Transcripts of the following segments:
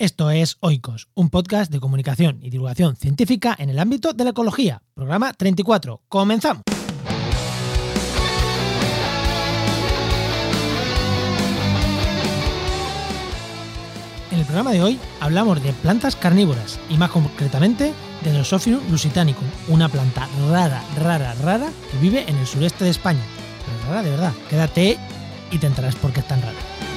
Esto es Oikos, un podcast de comunicación y divulgación científica en el ámbito de la ecología. Programa 34. ¡Comenzamos! En el programa de hoy hablamos de plantas carnívoras y más concretamente de Drosophilus lusitanicum, una planta rara, rara, rara que vive en el sureste de España. Pero rara de verdad, quédate y te enterarás por qué es tan rara.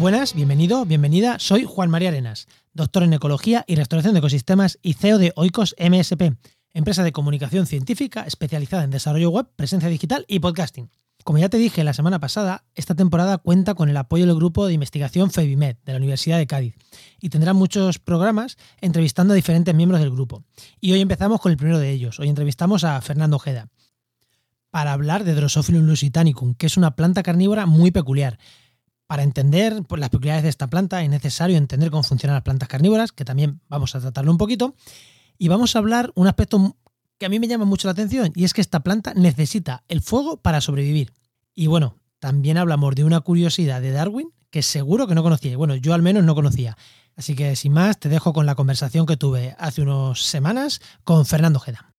Buenas, bienvenido, bienvenida. Soy Juan María Arenas, doctor en Ecología y Restauración de Ecosistemas y CEO de Oikos MSP, empresa de comunicación científica especializada en desarrollo web, presencia digital y podcasting. Como ya te dije la semana pasada, esta temporada cuenta con el apoyo del grupo de investigación FEBIMED de la Universidad de Cádiz y tendrá muchos programas entrevistando a diferentes miembros del grupo. Y hoy empezamos con el primero de ellos. Hoy entrevistamos a Fernando Ojeda para hablar de Drosophilus lusitanicum, que es una planta carnívora muy peculiar, para entender las peculiaridades de esta planta es necesario entender cómo funcionan las plantas carnívoras, que también vamos a tratarlo un poquito. Y vamos a hablar un aspecto que a mí me llama mucho la atención, y es que esta planta necesita el fuego para sobrevivir. Y bueno, también hablamos de una curiosidad de Darwin que seguro que no conocía. Bueno, yo al menos no conocía. Así que sin más, te dejo con la conversación que tuve hace unas semanas con Fernando Geda.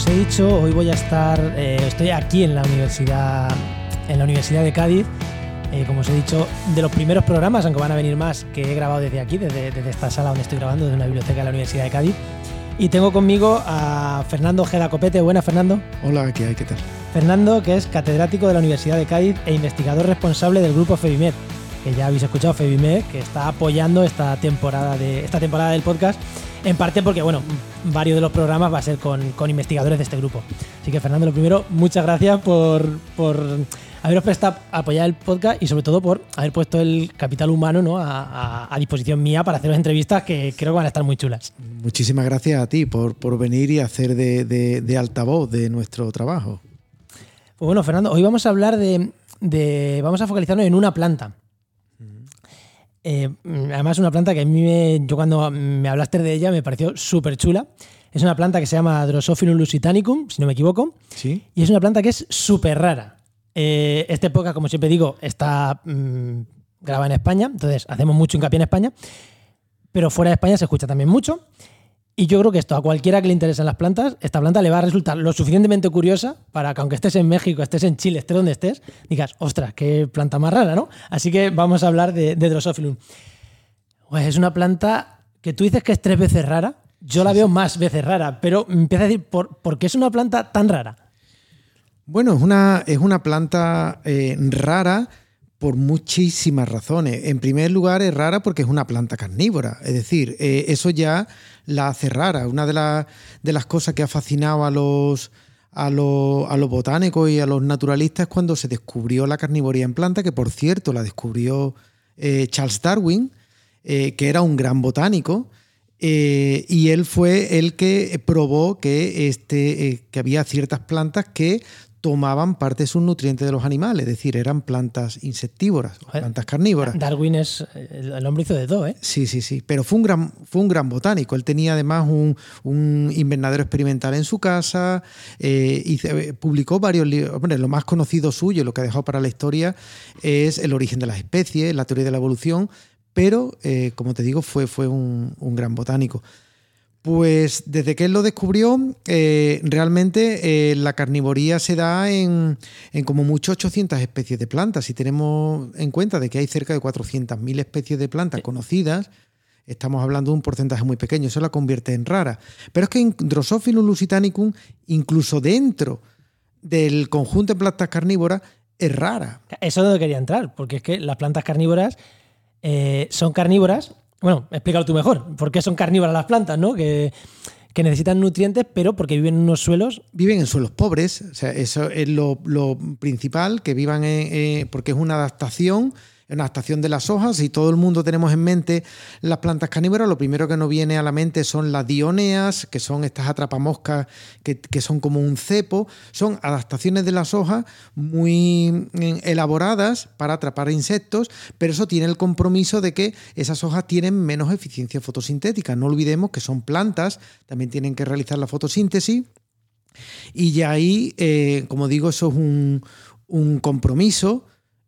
Os he dicho, hoy voy a estar, eh, estoy aquí en la universidad, en la Universidad de Cádiz. Eh, como os he dicho, de los primeros programas, aunque van a venir más, que he grabado desde aquí, desde, desde esta sala donde estoy grabando, desde una biblioteca de la Universidad de Cádiz. Y tengo conmigo a Fernando Ojeda Copete. Buenas, Fernando. Hola, ¿qué hay? ¿Qué tal? Fernando, que es catedrático de la Universidad de Cádiz e investigador responsable del grupo FEBIMED, que ya habéis escuchado FEBIMED, que está apoyando esta temporada, de, esta temporada del podcast en parte porque, bueno, varios de los programas va a ser con, con investigadores de este grupo. Así que, Fernando, lo primero, muchas gracias por, por haberos prestado a apoyar el podcast y sobre todo por haber puesto el capital humano ¿no? a, a, a, disposición mía para haceros entrevistas que creo que van a estar muy chulas. Muchísimas gracias a ti por, por venir y hacer de, de, de, altavoz de nuestro trabajo. Pues bueno, Fernando, hoy vamos a hablar de, de vamos a focalizarnos en una planta. Eh, además, una planta que a mí, me, yo cuando me hablaste de ella, me pareció súper chula. Es una planta que se llama Drosophilus lusitanicum, si no me equivoco. Sí. Y es una planta que es súper rara. Eh, esta época, como siempre digo, está mmm, grabada en España, entonces hacemos mucho hincapié en España. Pero fuera de España se escucha también mucho. Y yo creo que esto a cualquiera que le interesen las plantas, esta planta le va a resultar lo suficientemente curiosa para que aunque estés en México, estés en Chile, estés donde estés, digas, ostras, qué planta más rara, ¿no? Así que vamos a hablar de, de Drosophilum. Pues es una planta que tú dices que es tres veces rara. Yo la veo más veces rara, pero empieza a decir, ¿por, ¿por qué es una planta tan rara? Bueno, es una, es una planta eh, rara por muchísimas razones. En primer lugar, es rara porque es una planta carnívora. Es decir, eh, eso ya la hace rara. Una de, de las cosas que ha fascinado a los, a, a los botánicos y a los naturalistas es cuando se descubrió la carnivoría en planta, que por cierto la descubrió eh, Charles Darwin, eh, que era un gran botánico. Y él fue el que probó que, este, que había ciertas plantas que tomaban parte de sus nutrientes de los animales, es decir, eran plantas insectívoras, plantas carnívoras. Darwin es el hombre hizo de todo, ¿eh? Sí, sí, sí, pero fue un gran, fue un gran botánico. Él tenía además un, un invernadero experimental en su casa eh, y se, publicó varios libros. Hombre, lo más conocido suyo, lo que ha dejado para la historia, es El origen de las especies, la teoría de la evolución, pero, eh, como te digo, fue, fue un, un gran botánico. Pues desde que él lo descubrió, eh, realmente eh, la carnivoría se da en, en, como mucho 800 especies de plantas. Si tenemos en cuenta de que hay cerca de 400.000 especies de plantas conocidas, estamos hablando de un porcentaje muy pequeño. Eso la convierte en rara. Pero es que en Drosophilus lusitanicum, incluso dentro del conjunto de plantas carnívoras, es rara. Eso es donde quería entrar, porque es que las plantas carnívoras eh, son carnívoras bueno, explícalo tú mejor. ¿Por qué son carnívoras las plantas, no? Que, necesitan nutrientes, pero porque viven en unos suelos. Viven en suelos pobres. O sea, eso es lo, lo principal, que vivan en, eh, porque es una adaptación. Una adaptación de las hojas. Si todo el mundo tenemos en mente las plantas carnívoras, lo primero que nos viene a la mente son las dioneas, que son estas atrapamoscas que, son como un cepo. Son adaptaciones de las hojas muy mm, elaboradas para atrapar insectos, pero eso tiene el compromiso de que esas hojas tienen menos eficiencia fotosintética. No olvidemos que son plantas, también tienen que realizar la fotosíntesis. Y ya ahí, eh, como digo, eso es un compromiso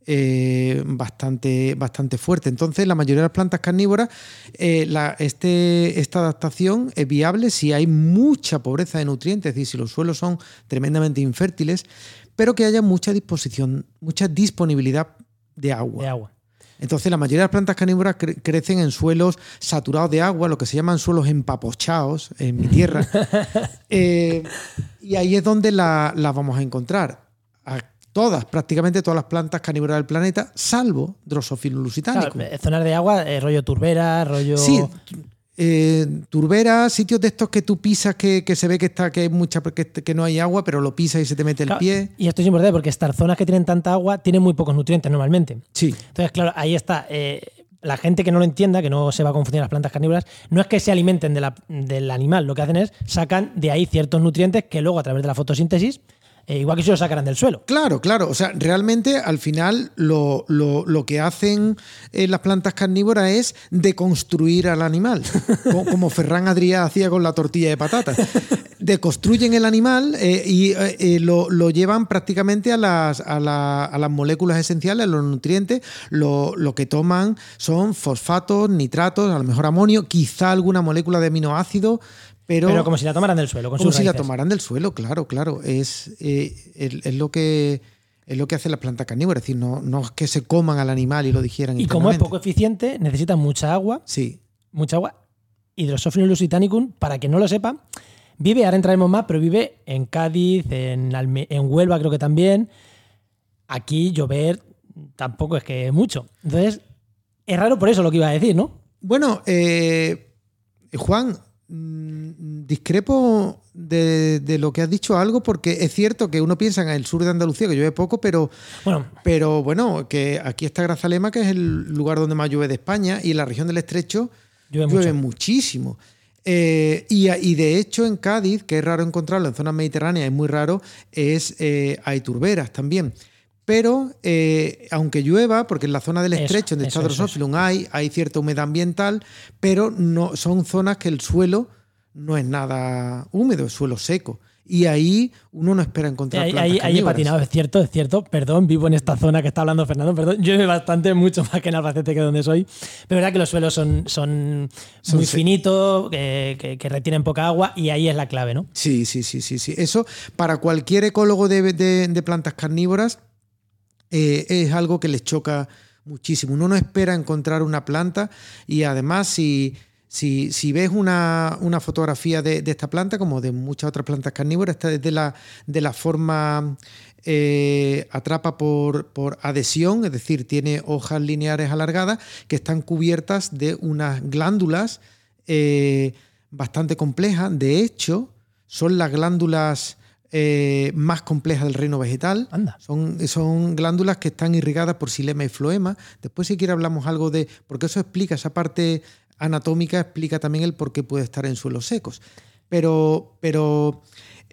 eh, bastante, bastante fuerte. Entonces, la mayoría de las plantas carnívoras, eh, la, este, esta adaptación es viable si hay mucha pobreza de nutrientes, es decir, si los suelos son tremendamente infértiles, pero que haya mucha disposición, mucha disponibilidad de agua. De agua. Entonces, la mayoría de las plantas carnívoras cre- crecen en suelos saturados de agua, lo que se llaman suelos empapochados en mi tierra. Eh, y ahí es donde la- las vamos a encontrar. Todas, prácticamente todas las plantas carnívoras del planeta, salvo Drosophilus lusitanicum. Claro, zonas de agua, eh, rollo turbera, rollo. Sí, eh, turberas, sitios de estos que tú pisas que, que se ve que está que hay mucha que, que no hay agua, pero lo pisas y se te mete el Claro, pie. Y esto es importante porque estas zonas que tienen tanta agua tienen muy pocos nutrientes normalmente. Sí. Entonces, claro, ahí está. eh, la gente que no lo entienda, que no se va a confundir las plantas carnívoras, no es que se alimenten de la- del animal, lo que hacen es sacan de ahí ciertos nutrientes que luego a través de la fotosíntesis, eh, igual que si lo sacaran del suelo. Claro, claro. O sea, realmente al final lo, lo- lo que hacen eh, las plantas carnívoras es deconstruir al animal, co- como Ferran Adrià hacía con la tortilla de patatas. Deconstruyen el animal eh, y lo, lo llevan prácticamente a las, a, la- a las moléculas esenciales, a los nutrientes. Lo, lo que toman son fosfatos, nitratos, a lo mejor amonio, quizá alguna molécula de aminoácidos, pero, Pero, como si la tomaran del suelo, con como sus si la tomaran del suelo, claro, claro. Es, eh, es, es lo que es lo que hace la planta carnívora, es decir, no, no es que se coman al animal y lo digieran. Y como es poco eficiente, necesitan mucha agua, Sí, mucha agua. Hidrosophilus lusitanicum, para quien no lo sepa, vive, ahora entraremos más, pero vive en Cádiz, en, Alme- en Huelva creo que también. Aquí llover tampoco es que mucho. Entonces, es raro por eso lo que iba a decir, ¿no? Bueno, eh, Juan, discrepo de, de lo que has dicho algo, porque es cierto que uno piensa en el sur de Andalucía que llueve poco, pero, Bueno, pero bueno, que aquí está Grazalema, que es el lugar donde más llueve de España, y en la región del Estrecho llueve, muchísimo. Eh, y, y de hecho en Cádiz, que es raro encontrarlo en zonas mediterráneas, es muy raro, es, eh, hay turberas también. Pero eh, aunque llueva, porque en la zona del estrecho, donde está Drosophilum, hay, hay cierta humedad ambiental, pero no, son zonas que el suelo no es nada húmedo, es suelo seco. Y ahí uno no espera encontrar plantas ahí- ahí he patinado, es cierto, es cierto. Perdón, vivo en esta zona que está hablando Fernando, perdón. Llueve bastante, mucho más que en Albacete, que donde soy. Pero es verdad que los suelos son, son, Son muy finitos, que, que- que retienen poca agua y ahí es la clave, ¿no? Sí, sí, sí, sí, sí. Eso para cualquier ecólogo de, de- de plantas carnívoras eh, es algo que les choca muchísimo. Uno no espera encontrar una planta y además si, si, si ves una, una fotografía de, de esta planta, como de muchas otras plantas carnívoras, está desde la, de la forma eh, atrapa por, por adhesión, es decir, tiene hojas lineares alargadas que están cubiertas de unas glándulas eh, bastante complejas. De hecho, son las glándulas eh, más complejas del reino vegetal. Anda. Son, son glándulas que están irrigadas por xilema y floema. Después, si quiere, hablamos algo de. Porque eso explica, esa parte anatómica explica también el por qué puede estar en suelos secos. Pero. pero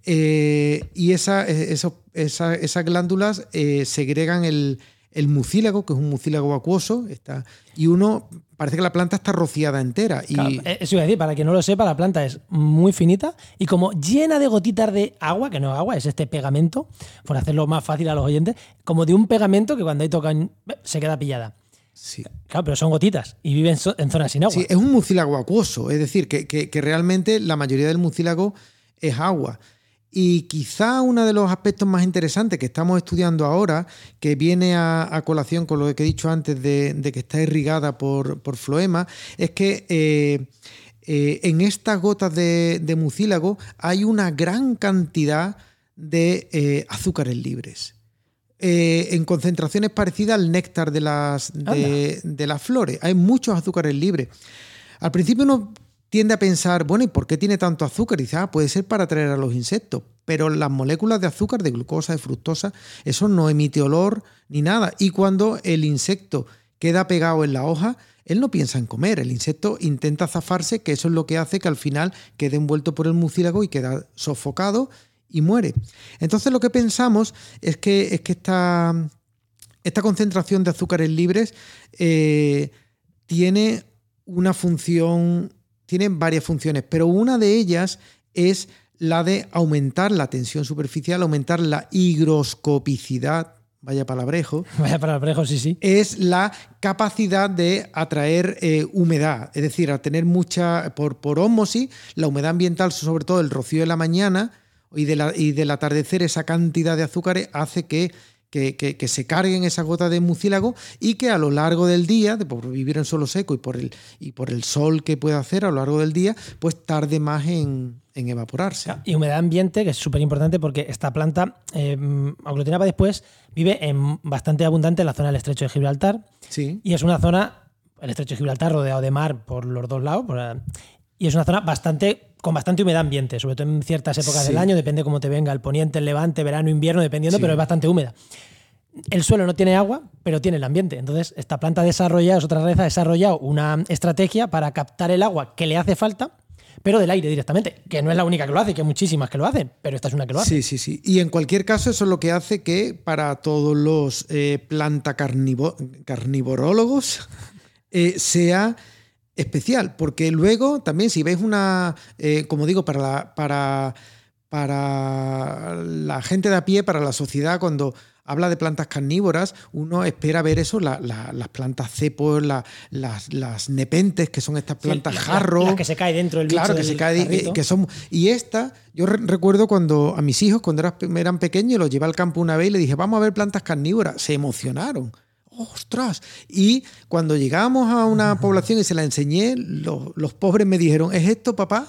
eh, y esa, eso- esa- esas glándulas eh, segregan el, el mucílago, que es un mucílago acuoso, está, y uno parece que la planta está rociada entera. Y, Claro, eh, eso iba a decir, para quien no lo sepa, la planta es muy finita y como llena de gotitas de agua, que no es agua, es este pegamento, por hacerlo más fácil a los oyentes, como de un pegamento que cuando ahí tocan eh, se queda pillada. sí. Claro, pero son gotitas y viven en zonas sin agua. Sí, es un mucílago acuoso, es decir, que, que- que realmente la mayoría del mucílago es agua. Y quizá uno de los aspectos más interesantes que estamos estudiando ahora, que viene a, a colación con lo que he dicho antes de, de que está irrigada por, por floema, es que eh, eh, en estas gotas de, de mucílago hay una gran cantidad de eh, azúcares libres. Eh, en concentraciones parecidas al néctar de las, de, de las flores. Hay muchos azúcares libres. Al principio uno tiende a pensar, bueno, ¿y por qué tiene tanto azúcar? Y dice, ah, puede ser para atraer a los insectos. Pero las moléculas de azúcar, de glucosa, de fructosa, eso no emite olor ni nada. Y cuando el insecto queda pegado en la hoja, él no piensa en comer, el insecto intenta zafarse, que eso es lo que hace que al final quede envuelto por el mucílago y queda sofocado y muere. Entonces lo que pensamos es que, es que esta, esta concentración de azúcares libres eh, tiene una función, tiene varias funciones, pero una de ellas es la de aumentar la tensión superficial, aumentar la higroscopicidad, vaya palabrejo. Vaya palabrejo, sí, sí. Es la capacidad de atraer eh, humedad, es decir, a tener mucha, por, por ósmosis, la humedad ambiental, sobre todo el rocío de la mañana y, de y del atardecer, esa cantidad de azúcares hace que que, se carguen esa gota de mucílago y que a lo largo del día, de por vivir en suelo seco y por el, y por el sol que puede hacer a lo largo del día, pues tarde más en, evaporarse. Y humedad ambiente, que es súper importante porque esta planta, eh, aglutinaba después, vive en bastante abundante en la zona del estrecho de Gibraltar. Sí. Y es una zona, el estrecho de Gibraltar rodeado de mar por los dos lados, y es una zona bastante con bastante humedad ambiente, sobre todo en ciertas épocas del año, depende cómo te venga el poniente, el levante, verano, invierno, dependiendo, pero es bastante húmeda. El suelo no tiene agua, pero tiene el ambiente. Entonces, esta planta desarrolla, es otra raíz, ha desarrollado una estrategia para captar el agua que le hace falta, pero del aire directamente, que no es la única que lo hace, que hay muchísimas que lo hacen, pero esta es una que lo hace. Sí, sí, sí. Y en cualquier caso, eso es lo que hace que para todos los eh, planta carnivorólogos eh, sea especial, porque luego también si veis una, eh, como digo, para la, para, para la gente de a pie, para la sociedad, cuando habla de plantas carnívoras, uno espera ver eso, las plantas cepos, las, nepentes, que son estas plantas jarros. Las que se cae dentro del Claro, que se cae, que son. Y esta, yo recuerdo cuando a mis hijos, cuando eran pequeños, los llevé al campo una vez y les dije, vamos a ver plantas carnívoras. Se emocionaron. ¡Ostras! Y cuando llegamos a una población y se la enseñé, los, pobres me dijeron, ¿es esto, papá?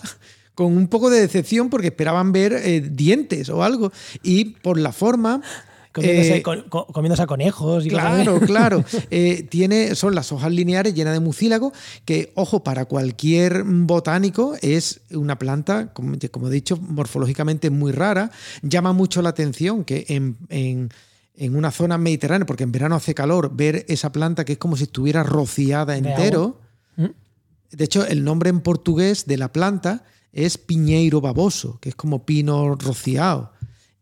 Con un poco de decepción porque esperaban ver eh, dientes o algo. Y por la forma, Comiéndose, eh, comiéndose, a conejos. Y claro, claro. Eh, tiene, son las hojas lineares llenas de mucílago, que, ojo, para cualquier botánico es una planta, como, como he dicho, morfológicamente muy rara. Llama mucho la atención que en en una zona mediterránea, porque en verano hace calor, ver esa planta que es como si estuviera rociada entero. ¿Mm? De hecho, el nombre en portugués de la planta es piñeiro baboso, que es como pino rociado.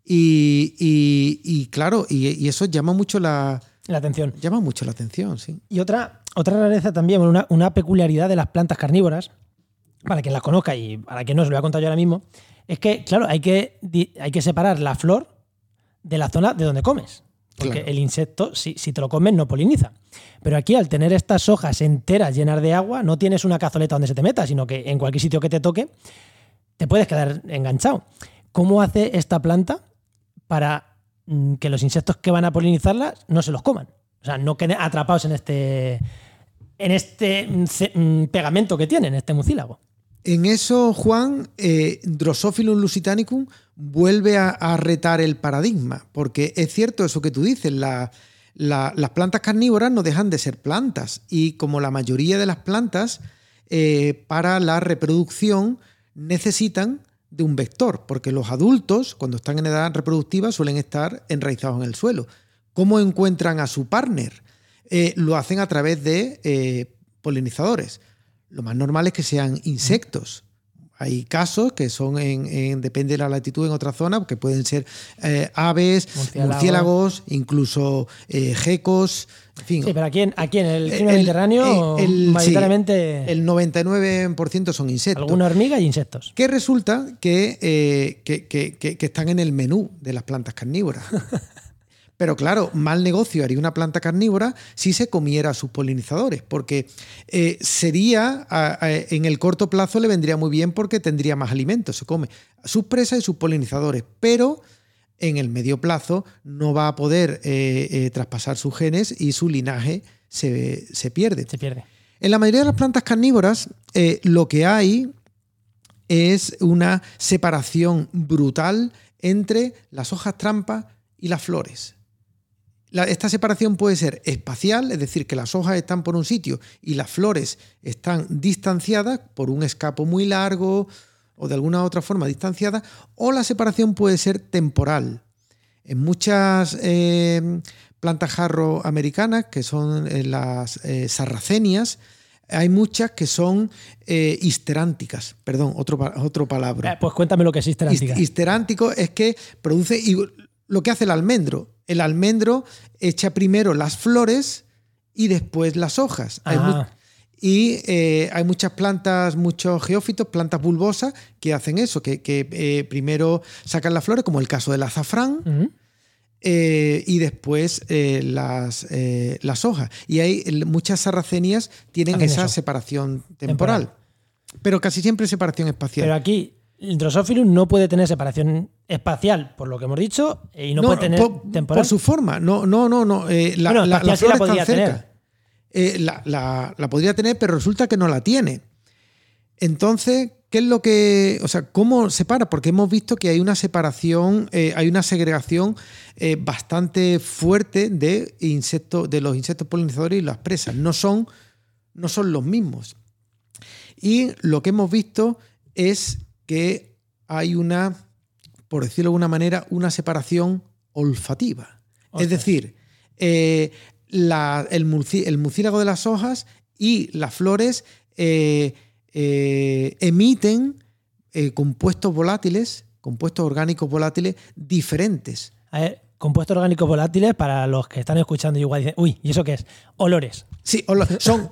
Y, claro, y, eso llama mucho la, atención. Llama mucho la atención, sí. Y otra, otra rareza también, una, una peculiaridad de las plantas carnívoras, para quien las conozca y para quien no se lo voy a contar yo ahora mismo, es que, claro, hay que, hay que separar la flor de la zona de donde comes. Porque el insecto, si, te lo comes, no poliniza. Pero aquí, al tener estas hojas enteras llenas de agua, no tienes una cazoleta donde se te meta, sino que en cualquier sitio que te toque, te puedes quedar enganchado. ¿Cómo hace esta planta para mm, que los insectos que van a polinizarla no se los coman? O sea, no queden atrapados en este, en este mm, mm, pegamento que tienen, este mucílago. En eso, Juan, eh, Drosophilus lusitanicum vuelve a, retar el paradigma, porque es cierto eso que tú dices, las plantas carnívoras no dejan de ser plantas y como la mayoría de las plantas, eh, para la reproducción necesitan de un vector, porque los adultos, cuando están en edad reproductiva, suelen estar enraizados en el suelo. ¿Cómo encuentran a su partner? Eh, lo hacen a través de eh, polinizadores. Lo más normal es que sean insectos. Hay casos que son en, depende de la latitud en otra zona, que pueden ser eh, aves, murciélagos, incluso eh, gecos. En fin. Sí, pero aquí en, aquí en el, Mediterráneo, el, mayoritariamente. el 99% son insectos. Alguna hormiga y insectos. Que resulta que, eh, que están en el menú de las plantas carnívoras. Pero claro, mal negocio haría una planta carnívora si se comiera a sus polinizadores, porque eh, sería, en el corto plazo le vendría muy bien porque tendría más alimentos, se come sus presas y sus polinizadores, pero en el medio plazo no va a poder eh, eh, traspasar sus genes y su linaje se, pierde. Se pierde. En la mayoría de las plantas carnívoras lo que hay es una separación brutal entre las hojas trampas y las flores esta separación puede ser espacial, es decir, que las hojas están por un sitio y las flores están distanciadas por un escapo muy largo o de alguna otra forma distanciada, o la separación puede ser temporal. En muchas eh, plantas jarro americanas, que son eh, las eh, sarracenias, hay muchas que son eh, histeránticas. Perdón, otro, otro palabra. Eh, pues cuéntame lo que es histerántica. Hist- Histerántico es que produce lo que hace el almendro. El almendro echa primero las flores y después las hojas. Hay y eh, hay muchas plantas, muchos geófitos, plantas bulbosas que hacen eso, que, que, eh, primero sacan las flores, como el caso del azafrán, eh, y después eh, las, eh, las hojas. Y hay muchas sarracenias tienen Hacen esa eso. separación temporal. Temporal. Pero casi siempre separación espacial. Pero aquí, el Drosophilus no puede tener separación espacial, por lo que hemos dicho, y no, No, puede tener por, temporal. por su forma. No, no, no, no. eh, la, Bueno, la- las sí la podría tener. Eh, la, la- la podría tener, pero resulta que no la tiene. Entonces, ¿qué es lo que. O sea, ¿cómo separa? Porque hemos visto que hay una separación, eh, hay una segregación eh, bastante fuerte de insectos, de los insectos polinizadores y las presas. No son, no son los mismos. Y lo que hemos visto es que hay una, por decirlo de alguna manera, una separación olfativa. Es decir, eh, la- el, murci- el de las hojas y las flores eh, eh, emiten compuestos volátiles, compuestos orgánicos volátiles diferentes. A ver, compuestos orgánicos volátiles, para los que están escuchando, igual dicen, uy, ¿y eso qué es? Olores. Sí, son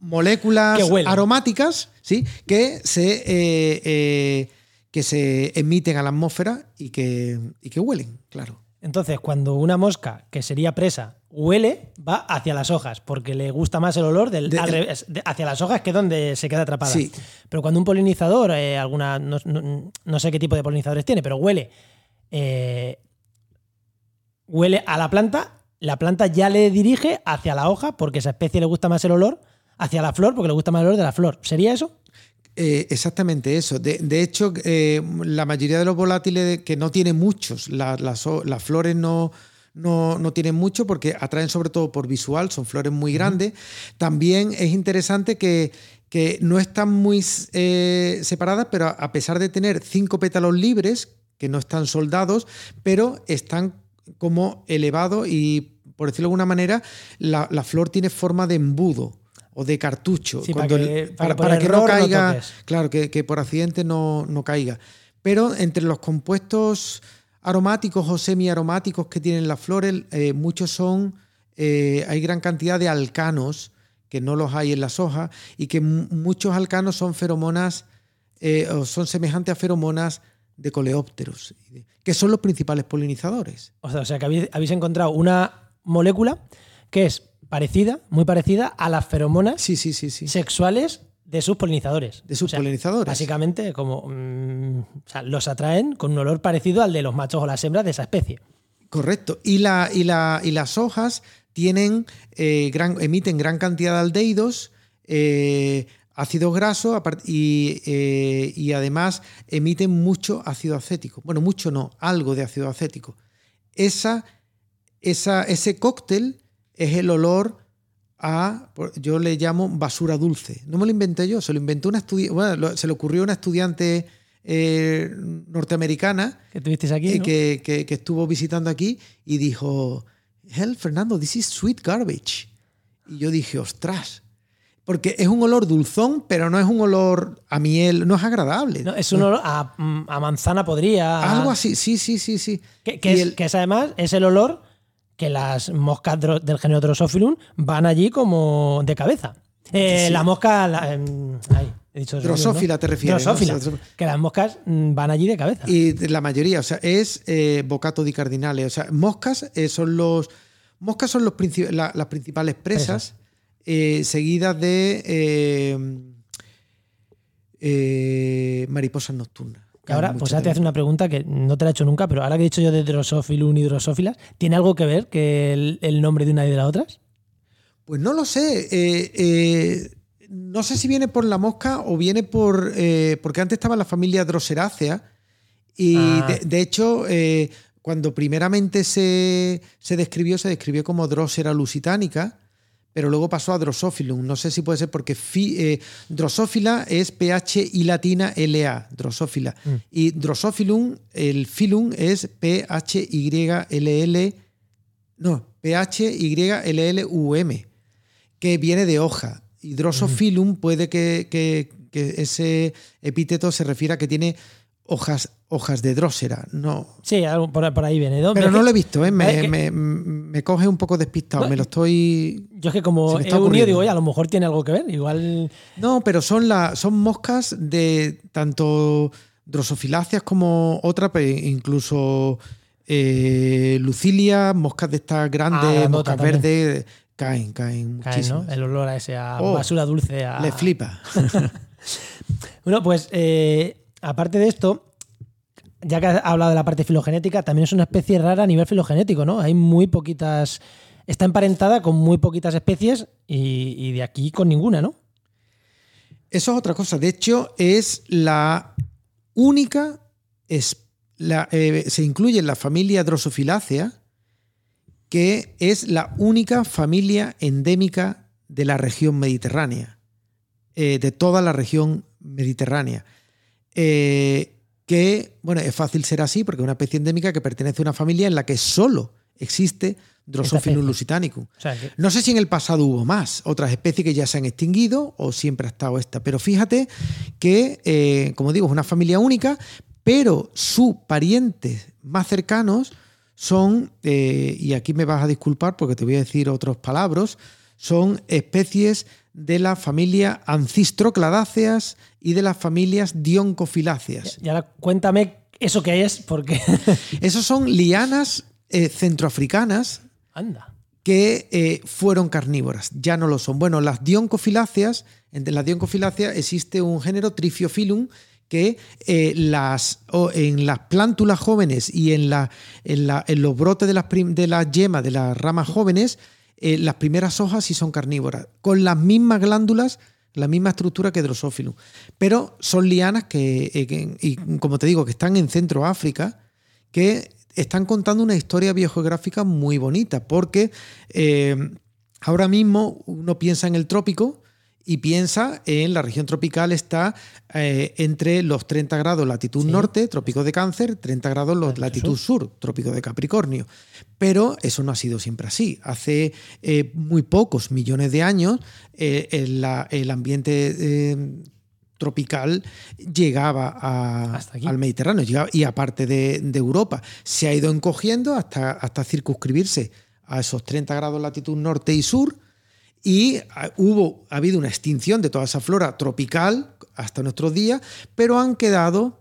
moléculas aromáticas ¿sí? que, se, eh, eh, que se emiten a la atmósfera y que, y que huelen, claro. Entonces, cuando una mosca, que sería presa, huele, va hacia las hojas, porque le gusta más el olor del, De- al revés, de- hacia las hojas que donde se queda atrapada. Sí. Pero cuando un polinizador, eh, alguna, no, no- no sé qué tipo de polinizadores tiene, pero huele, eh, huele a la planta, la planta ya le dirige hacia la hoja, porque esa especie le gusta más el olor, hacia la flor, porque le gusta más el olor de la flor. ¿Sería eso? Eh, exactamente eso. De, de hecho, eh, la mayoría de los volátiles que no tienen muchos, la- las, las flores no, no, no tienen mucho porque atraen sobre todo por visual, son flores muy grandes. También es interesante que, que no están muy eh, separadas, pero a- a pesar de tener cinco pétalos libres, que no están soldados, pero están como elevados y, por decirlo de alguna manera, la, la flor tiene forma de embudo o de cartucho. Sí, para que- el- para que para, por para que no caiga, claro, que, que por accidente no, no caiga. Pero entre los compuestos aromáticos o semiaromáticos que tienen las flores, eh, muchos son, eh, hay gran cantidad de alcanos que no los hay en las hojas y que mu- muchos alcanos son feromonas eh, o son semejantes a feromonas de coleópteros, que son los principales polinizadores. O sea, o sea, que habéis, habéis encontrado una molécula que es parecida, muy parecida a las feromonas Sí, sí, sí, sexuales de sus polinizadores. De sus O sea, polinizadores. Básicamente, como mm, o sea, los atraen con un olor parecido al de los machos o las hembras de esa especie. Correcto. Y, la, y, la, y las hojas tienen, eh, gran, emiten gran cantidad de aldehídos, eh, ácidos grasos apart- y, eh, y además emiten mucho ácido acético. Bueno, mucho no, algo de ácido acético. Esa, esa, ese cóctel es el olor a, yo le llamo basura dulce. No me lo inventé yo, se lo inventó una estudiante, bueno, se le ocurrió a una estudiante eh, norteamericana Que tuvisteis aquí. eh, ¿no? que, que- que estuvo visitando aquí y dijo, Hell, Fernando, this is sweet garbage. Y yo dije, ostras, porque es un olor dulzón, pero no es un olor a miel, no es agradable. No, es un olor a, mm, a manzana podría. Algo así, sí, sí, sí, sí. Que, que Y es, el- que es además es el olor que las moscas del género Drosophilum van allí como de cabeza. Eh, Sí. La mosca. la- em, ay, he dicho Drosophilum, Drosófila ¿no? te refieres. Drosófila. Que las moscas mm, van allí de cabeza. Y la mayoría, o sea, es eh, bocato di cardinales. O sea, moscas eh, son los. Moscas son los princi- la- las principales presas, eh, seguidas de mariposas nocturnas. Y ahora, pues ahora te hace una pregunta que no te la he hecho nunca, pero ahora que he dicho yo de Drosophilum y Drosófilas, ¿tiene algo que ver que el, el nombre de una y de la otras? Pues no lo sé. eh, eh, no sé si viene por la mosca o viene por. eh, porque antes estaba la familia Droserácea. Y Ah. de, de hecho, cuando primeramente se, se describió, se describió como Drosera lusitanica. Pero luego pasó a Drosophilum. No sé si puede ser porque fi, eh, Drosophila es PH y latina LA, Drosophila. Mm. Y Drosophilum, el filum es PH Y LL, no, PH Y LL UM, que viene de hoja. Y Drosophilum puede que, que- que ese epíteto se refiera a que tiene hojas, hojas de drósera. No, Sí, algo por, por ahí viene. pero no lo he visto, ¿eh? me, que- me- me coge un poco despistado, me lo estoy... Yo es que como he unido, digo, oye, a lo mejor tiene algo que ver. Igual. No, pero son, la, son moscas de tanto drosofiláceas como otras, pero incluso eh, lucilia, moscas de estas grandes, Ah, moscas también. verdes, caen, caen cae, muchísimas. ¿no? El olor a ese a Oh, basura dulce. A... Le flipa. Bueno, pues eh, aparte de esto, ya que has hablado de la parte filogenética, también es una especie rara a nivel filogenético, ¿no? Hay muy poquitas. Está emparentada con muy poquitas especies y, de aquí con ninguna, ¿no? Eso es otra cosa. De hecho, es la única. eh, se incluye en la familia Drosofilácea, que es la única familia endémica de la región mediterránea, eh, de toda la región mediterránea. Eh, que, bueno, es fácil ser así porque es una especie endémica que pertenece a una familia en la que solo existe Drosophilus lusitanicum. O sea, que- No sé si en el pasado hubo más, otras especies que ya se han extinguido o siempre ha estado esta, pero fíjate que, eh, como digo, es una familia única, pero sus parientes más cercanos son, eh, y aquí me vas a disculpar porque te voy a decir otros palabras, son especies de la familia Ancistrocladáceas y de las familias Dioncofiláceas. y ahora cuéntame eso que es, porque. Esos son lianas eh, centroafricanas Anda. que eh, fueron carnívoras, ya no lo son. Bueno, las dioncofiláceas, entre las dioncofiláceas existe un género Trifiophilum que eh, las, en las plántulas jóvenes y en, la, en, la- en los brotes de las, de las yemas de las ramas jóvenes, eh, las primeras hojas sí son carnívoras, con las mismas glándulas, la misma estructura que Drosophilum. Pero son lianas que, eh, que- y como te digo, que están en Centroáfrica, que están contando una historia biogeográfica muy bonita, porque eh, ahora mismo uno piensa en el trópico y piensa en la región tropical está eh, entre los 30 grados latitud Sí. norte, trópico de cáncer, 30 grados los Latitud sur, trópico de Capricornio. Pero eso no ha sido siempre así. Hace eh, muy pocos millones de años eh, el, ambiente tropical llegaba a- al Mediterráneo llegaba- y aparte de, de Europa. Se ha ido encogiendo hasta, hasta circunscribirse a esos 30 grados latitud norte y sur y ah, hubo, ha habido una extinción de toda esa flora tropical hasta nuestros días, pero han quedado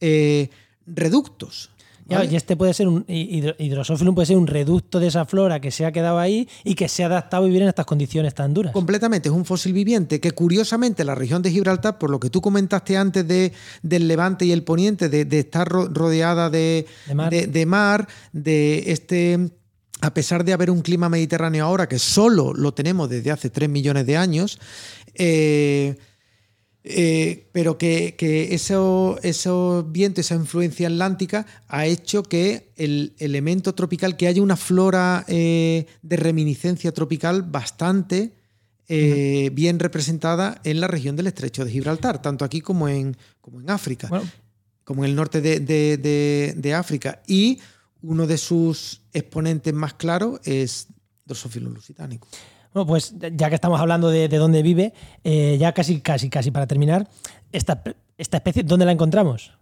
eh, reductos. Y este puede ser un hidro- hidrosófilo, puede ser un reducto de esa flora que se ha quedado ahí y que se ha adaptado a vivir en estas condiciones tan duras. Completamente, es un fósil viviente que curiosamente la región de Gibraltar, por lo que tú comentaste antes de, del levante y el poniente, de, de estar ro- rodeada de, De mar. de- de mar, de este, a pesar de haber un clima mediterráneo ahora, que solo lo tenemos desde hace 3 millones de años, eh, eh, pero que, que eso, esos vientos, esa influencia atlántica ha hecho que el elemento tropical, que haya una flora eh, de reminiscencia tropical bastante eh, bien representada en la región del estrecho de Gibraltar, tanto aquí como en, como en África, Bueno, como en el norte de, de- de- de África. Y uno de sus exponentes más claros es Drosophilus lusitanicus. bueno, pues ya que estamos hablando de, de dónde vive, eh, ya casi, casi, casi para terminar, esta, esta especie, ¿dónde la encontramos?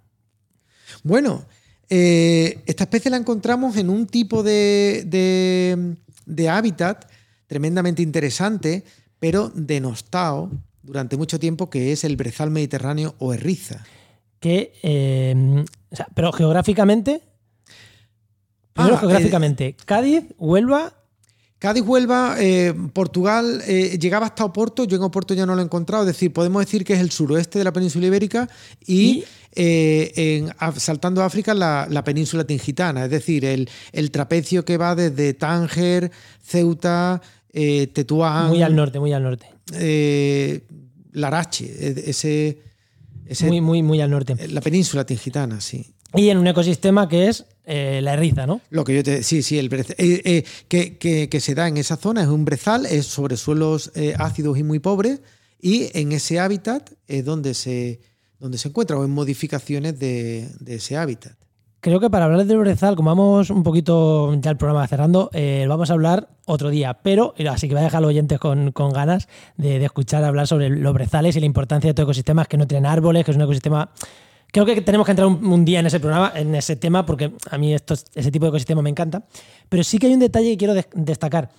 Bueno, eh, esta especie la encontramos en un tipo de, de- de hábitat tremendamente interesante, pero denostado durante mucho tiempo, que es el brezal mediterráneo o erriza. Que, eh, o sea, pero geográficamente, primero Ah, geográficamente, Cádiz, Huelva, Cádiz, Huelva, eh, Portugal, eh, llegaba hasta Oporto, yo en Oporto ya no lo he encontrado, es decir, podemos decir que es el suroeste de la península ibérica y, Y- eh, en- a- saltando a África la, la península tingitana, es decir, el, el trapecio que va desde Tánger, Ceuta, eh, Tetuán, muy al norte, muy al norte. eh, Larache, eh, ese, ese- Muy, muy, muy al norte. la península tingitana, sí. Y en un ecosistema que es eh, la erriza, ¿no? Lo que yo te sí, sí, el brezal, eh, eh, que, que- que se da en esa zona es un brezal, es sobre suelos ácidos y muy pobres, y en ese hábitat es donde se, donde se encuentra, o en modificaciones de, de ese hábitat. Creo que para hablar del brezal, como vamos un poquito ya el programa cerrando, eh, vamos a hablar otro día. Pero, así que voy a dejar a los oyentes con, con ganas de, de escuchar hablar sobre los brezales y la importancia de estos ecosistemas que no tienen árboles, que es un ecosistema. Creo que tenemos que entrar un, un día en ese programa, en ese tema, porque a mí estos- ese tipo de ecosistema me encanta. Pero sí que hay un detalle que quiero de- destacar: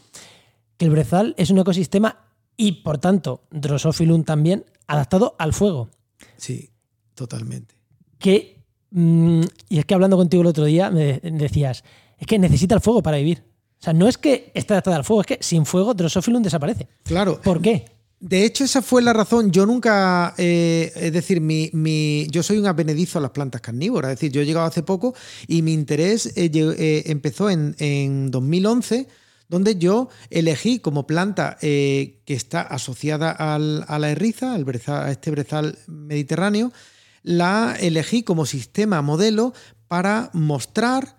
que el brezal es un ecosistema y, por tanto, Drosophilum también, adaptado al fuego. Sí, totalmente. que mm, y es que hablando contigo el otro día me de- decías es que necesita el fuego para vivir o sea no es que esté adaptada al fuego es que sin fuego Drosophilum desaparece Claro. ¿por qué? De hecho, esa fue la razón. Yo nunca, eh, es decir, mi, mi- yo soy un apenedizo a las plantas carnívoras. Es decir, yo he llegado hace poco y mi interés eh, eh, empezó en, en 2011, donde yo elegí como planta que está asociada al- a la erriza, al a este brezal mediterráneo, la elegí como sistema modelo para mostrar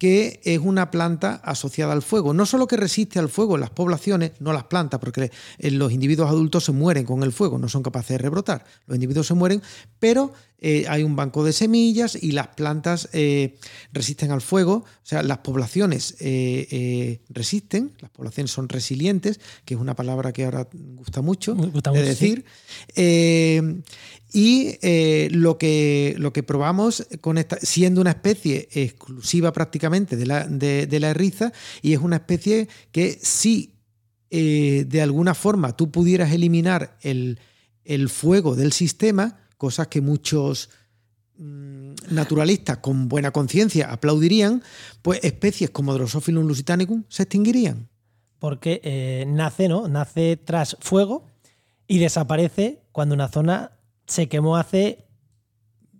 que es una planta asociada al fuego. No solo que resiste al fuego en las poblaciones, no las plantas, porque eh, los individuos adultos se mueren con el fuego, no son capaces de rebrotar. Los individuos se mueren, pero eh, hay un banco de semillas y las plantas eh, resisten al fuego. O sea, las poblaciones eh, resisten, las poblaciones son resilientes, que es una palabra que ahora gusta mucho gusta de mucho, sí. decir. Y lo, que, lo que probamos con esta, siendo una especie exclusiva prácticamente de la, de, de la erriza, y es una especie que si eh, de alguna forma tú pudieras eliminar el, el fuego del sistema, cosas que muchos mm, naturalistas con buena conciencia aplaudirían, pues especies como Drosophilum lusitanicum se extinguirían. porque eh, nace no nace tras fuego y desaparece cuando una zona se quemó hace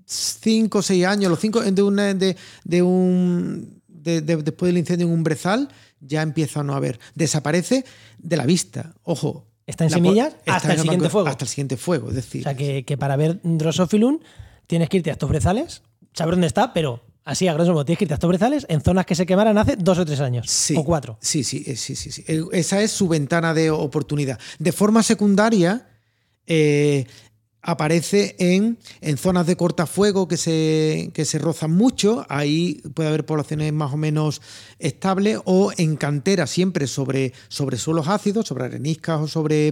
cinco o seis años, los cinco de una de, de un de- de- después del incendio en un brezal, ya empieza a no haber. Desaparece de la vista. Ojo. Está en la semillas está hasta el en siguiente fuego. Hasta el siguiente fuego. Es decir, o sea que, que para ver Drosophilum tienes que irte a estos brezales saber dónde está pero así a grosso modo tienes que irte a estos brezales en zonas que se quemaran hace dos o tres años Sí, o cuatro Sí, sí, eh, sí, sí, sí. Eh, Esa es su ventana de oportunidad. De forma secundaria, eh, aparece en, en zonas de cortafuego que se, que se rozan mucho. Ahí puede haber poblaciones más o menos estables o en canteras siempre sobre, sobre suelos ácidos, sobre areniscas o sobre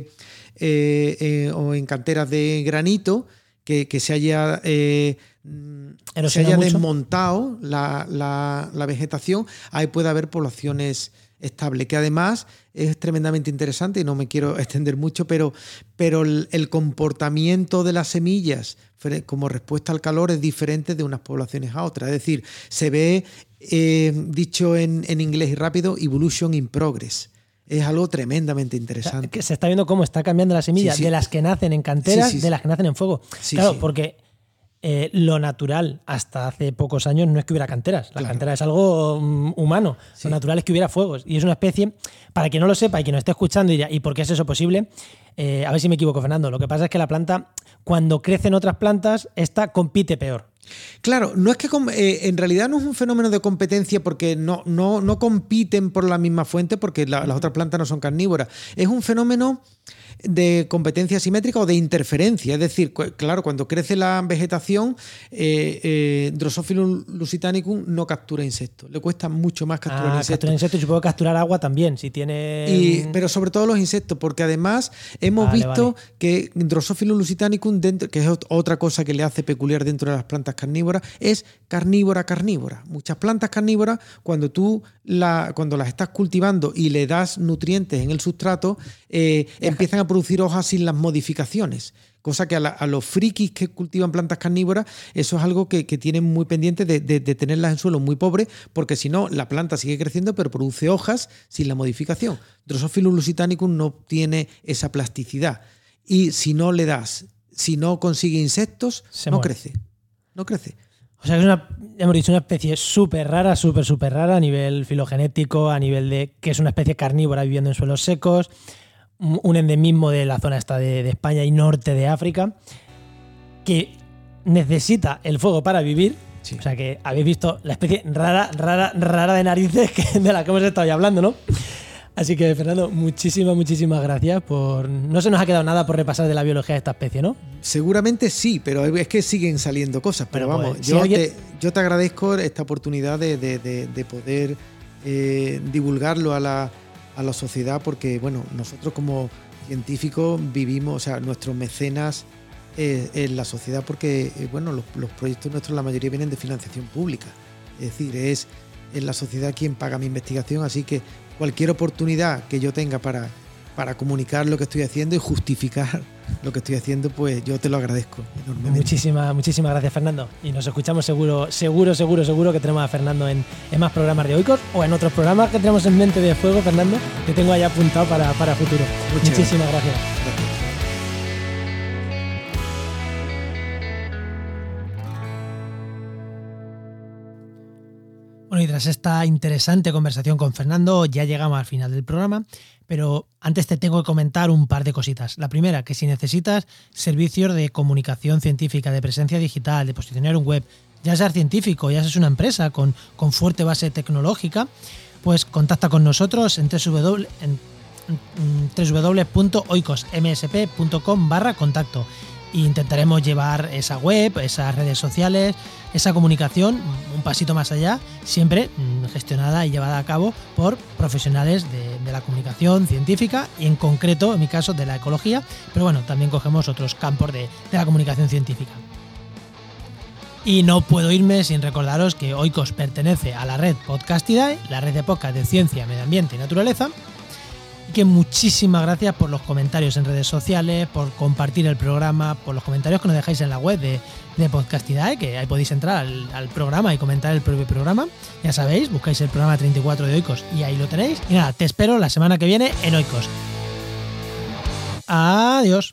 eh, eh, o en canteras de granito que, que se haya eh, se haya desmontado la, la- la vegetación, ahí puede haber poblaciones estables, que además es tremendamente interesante y no me quiero extender mucho, pero, pero el, el comportamiento de las semillas como respuesta al calor es diferente de unas poblaciones a otras. Es decir, se ve, eh, dicho en, en inglés y rápido, evolution in progress. Es algo tremendamente O sea, interesante. que se está viendo cómo está cambiando la semilla Sí, sí. de las que nacen en canteras, Sí, de las que nacen en fuego. Claro, porque eh, lo natural hasta hace pocos años no es que hubiera canteras. La Claro. cantera es algo mm, humano. Sí. Lo natural es que hubiera fuegos. Y es una especie, para quien no lo sepa y quien nos esté escuchando y dirá, ¿y por qué es eso posible? Eh, a ver si me equivoco, Fernando. Lo que pasa es que la planta, cuando crecen otras plantas, esta compite peor. Claro, no es que eh, en realidad no es un fenómeno de competencia porque no, no, no compiten por la misma fuente porque la- las otras plantas no son carnívoras. Es un fenómeno de competencia simétrica o de interferencia. Es decir, claro, cuando crece la vegetación, eh, eh, lusitanicum no captura insectos. Le cuesta mucho más capturar Ah, insectos. capturar insectos y supongo capturar agua también, si tiene... Y- pero sobre todo los insectos, porque además hemos Vale, visto vale. que Drosophilus lusitanicum, dentro, que es ot- otra cosa que le hace peculiar dentro de las plantas carnívoras, es carnívora carnívora. Muchas plantas carnívoras, cuando tú la, cuando las estás cultivando y le das nutrientes en el sustrato, eh, empiezan a producir hojas sin las modificaciones. Cosa que a, la- a los frikis que cultivan plantas carnívoras, eso es algo que, que tienen muy pendiente de, de- de tenerlas en suelo muy pobre, porque si no, la planta sigue creciendo, pero produce hojas sin la modificación. Drosophilus lusitanicum no tiene esa plasticidad. Y si no le das, si no consigue insectos, Se no muere. crece. No crece. O sea, es una, hemos dicho, una especie súper rara, súper, súper rara a nivel filogenético, a nivel de que es una especie carnívora viviendo en suelos secos, un endemismo de la zona esta de, de España y norte de África, que necesita el fuego para vivir, Sí. O sea que habéis visto la especie rara, rara, rara de narices que, de la que hemos estado ya hablando, ¿no? Así que, Fernando, muchísimas, muchísimas gracias por. No se nos ha quedado nada por repasar de la biología de esta especie, ¿no? Seguramente sí, pero es que siguen saliendo cosas. Pero vamos, pues, si yo, alguien- te, yo te agradezco esta oportunidad de, de- de- de poder eh, divulgarlo a la, a la sociedad, porque bueno, nosotros como científicos vivimos, o sea, nuestros mecenas eh, en la sociedad, porque eh, bueno, los, los proyectos nuestros, la mayoría vienen de financiación pública. Es decir, es en la sociedad quien paga mi investigación, así que cualquier oportunidad que yo tenga para, para comunicar lo que estoy haciendo y justificar lo que estoy haciendo, pues yo te lo agradezco enormemente. Muchísimas, muchísimas gracias, Fernando. Y nos escuchamos seguro, seguro, seguro, seguro que tenemos a Fernando en, en más programas de Oikos o en otros programas que tenemos en mente de fuego, Fernando, que tengo ahí apuntado para, para futuro. Muchas Muchísimas gracias. Gracias. Bueno, y tras esta interesante conversación con Fernando, ya llegamos al final del programa, pero antes te tengo que comentar un par de cositas. La primera, que si necesitas servicios de comunicación científica, de presencia digital, de posicionar un web, ya seas científico, ya seas una empresa con, con fuerte base tecnológica, pues contacta con nosotros en www en- en www.oicosmsp.com barra contacto intentaremos llevar esa web, esas redes sociales, esa comunicación un pasito más allá, siempre mm, gestionada y llevada a cabo por profesionales de, la comunicación científica y en concreto, en mi caso, de la ecología, pero bueno, también cogemos otros campos de, de la comunicación científica. Y no puedo irme sin recordaros que Oikos pertenece a la red Podcastidae, la red de podcast de ciencia, medio ambiente y naturaleza, y que muchísimas gracias por los comentarios en redes sociales, por compartir el programa, por los comentarios que nos dejáis en la web de, de Podcastidae, que ahí podéis entrar al, programa y comentar el propio programa. Ya sabéis, buscáis el programa 34 de Oikos y ahí lo tenéis. Y nada, te espero la semana que viene en Oikos. Adiós.